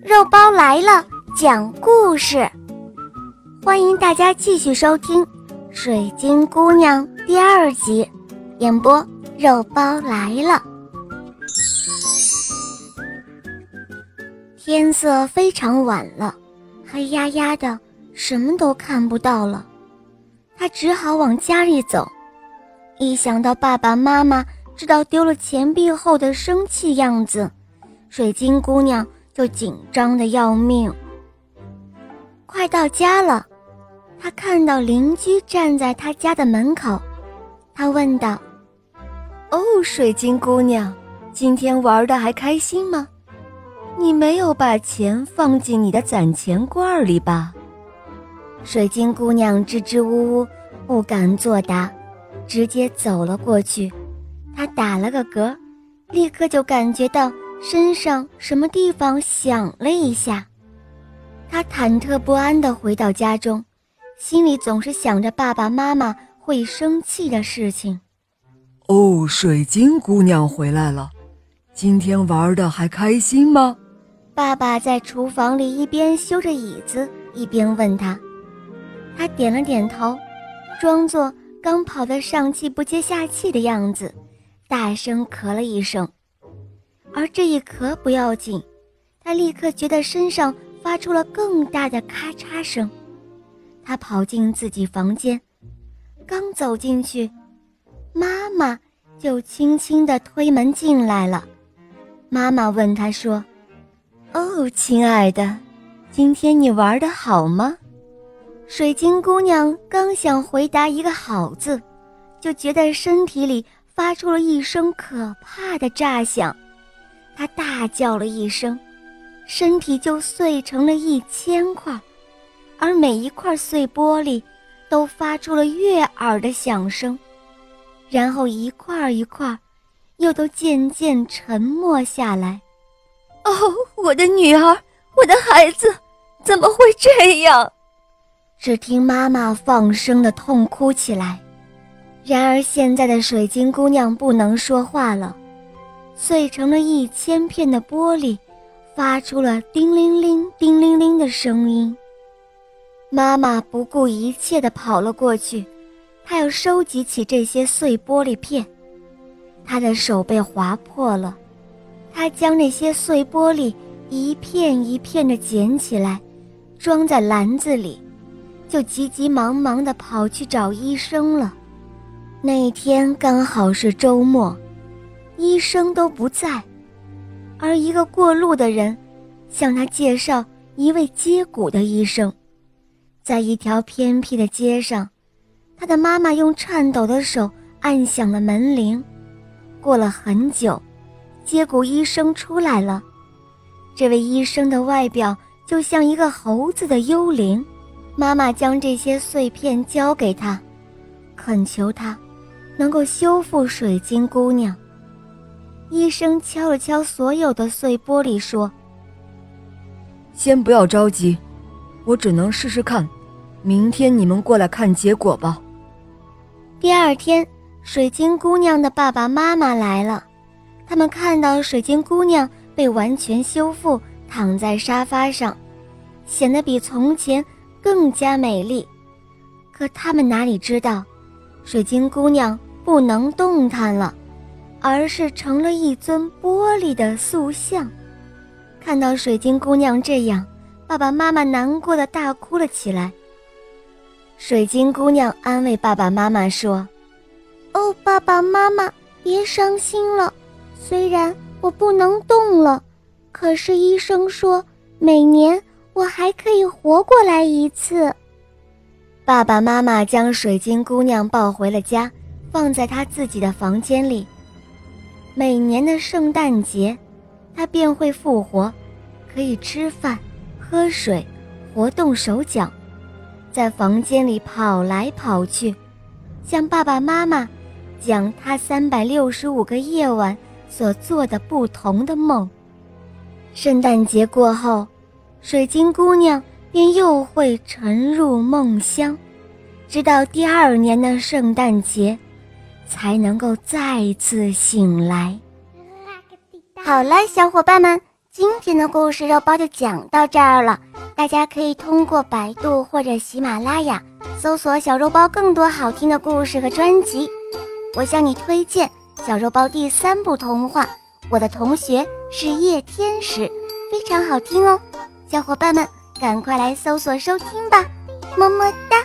肉包来了，讲故事。欢迎大家继续收听《水晶姑娘》第二集，演播肉包来了。天色非常晚了，黑压压的，什么都看不到了。她只好往家里走。一想到爸爸妈妈知道丢了钱币后的生气样子，水晶姑娘。就紧张的要命。快到家了，他看到邻居站在他家的门口，他问道：“哦，水晶姑娘，今天玩的还开心吗？你没有把钱放进你的攒钱罐里吧？”水晶姑娘支支吾吾，不敢作答，直接走了过去。她打了个嗝，立刻就感觉到。身上什么地方响了一下，他忐忑不安地回到家中，心里总是想着爸爸妈妈会生气的事情。哦，水晶姑娘回来了，今天玩的还开心吗？爸爸在厨房里一边修着椅子，一边问他。他点了点头，装作刚跑得上气不接下气的样子，大声咳了一声。而这一咳不要紧，他立刻觉得身上发出了更大的咔嚓声。他跑进自己房间，刚走进去，妈妈就轻轻地推门进来了。妈妈问他说：“哦，亲爱的，今天你玩的好吗？”水晶姑娘刚想回答一个“好”字，就觉得身体里发出了一声可怕的炸响。他大叫了一声，身体就碎成了一千块，而每一块碎玻璃都发出了悦耳的响声，然后一块一块，又都渐渐沉默下来。哦，我的女儿，我的孩子，怎么会这样？只听妈妈放声的痛哭起来。然而现在的水晶姑娘不能说话了。碎成了一千片的玻璃，发出了叮铃铃、叮铃铃的声音。妈妈不顾一切地跑了过去，她要收集起这些碎玻璃片。她的手被划破了，她将那些碎玻璃一片一片地捡起来，装在篮子里，就急急忙忙地跑去找医生了。那天刚好是周末。医生都不在，而一个过路的人向他介绍一位接骨的医生。在一条偏僻的街上，他的妈妈用颤抖的手按响了门铃。过了很久，接骨医生出来了。这位医生的外表就像一个猴子的幽灵。妈妈将这些碎片交给他，恳求他能够修复水晶姑娘。医生敲了敲所有的碎玻璃，说：“先不要着急，我只能试试看。明天你们过来看结果吧。”第二天，水晶姑娘的爸爸妈妈来了，他们看到水晶姑娘被完全修复，躺在沙发上，显得比从前更加美丽。可他们哪里知道，水晶姑娘不能动弹了。而是成了一尊玻璃的塑像。看到水晶姑娘这样，爸爸妈妈难过的大哭了起来。水晶姑娘安慰爸爸妈妈说：“哦，爸爸妈妈，别伤心了。虽然我不能动了，可是医生说每年我还可以活过来一次。”爸爸妈妈将水晶姑娘抱回了家，放在她自己的房间里。每年的圣诞节，他便会复活，可以吃饭、喝水、活动手脚，在房间里跑来跑去，向爸爸妈妈讲他三百六十五个夜晚所做的不同的梦。圣诞节过后，水晶姑娘便又会沉入梦乡，直到第二年的圣诞节。才能够再次醒来。好了，小伙伴们，今天的故事肉包就讲到这儿了，大家可以通过百度或者喜马拉雅搜索“小肉包”更多好听的故事和专辑。我向你推荐小肉包第三部童话《我的同学是夜天使》，非常好听哦，小伙伴们赶快来搜索收听吧，么么哒。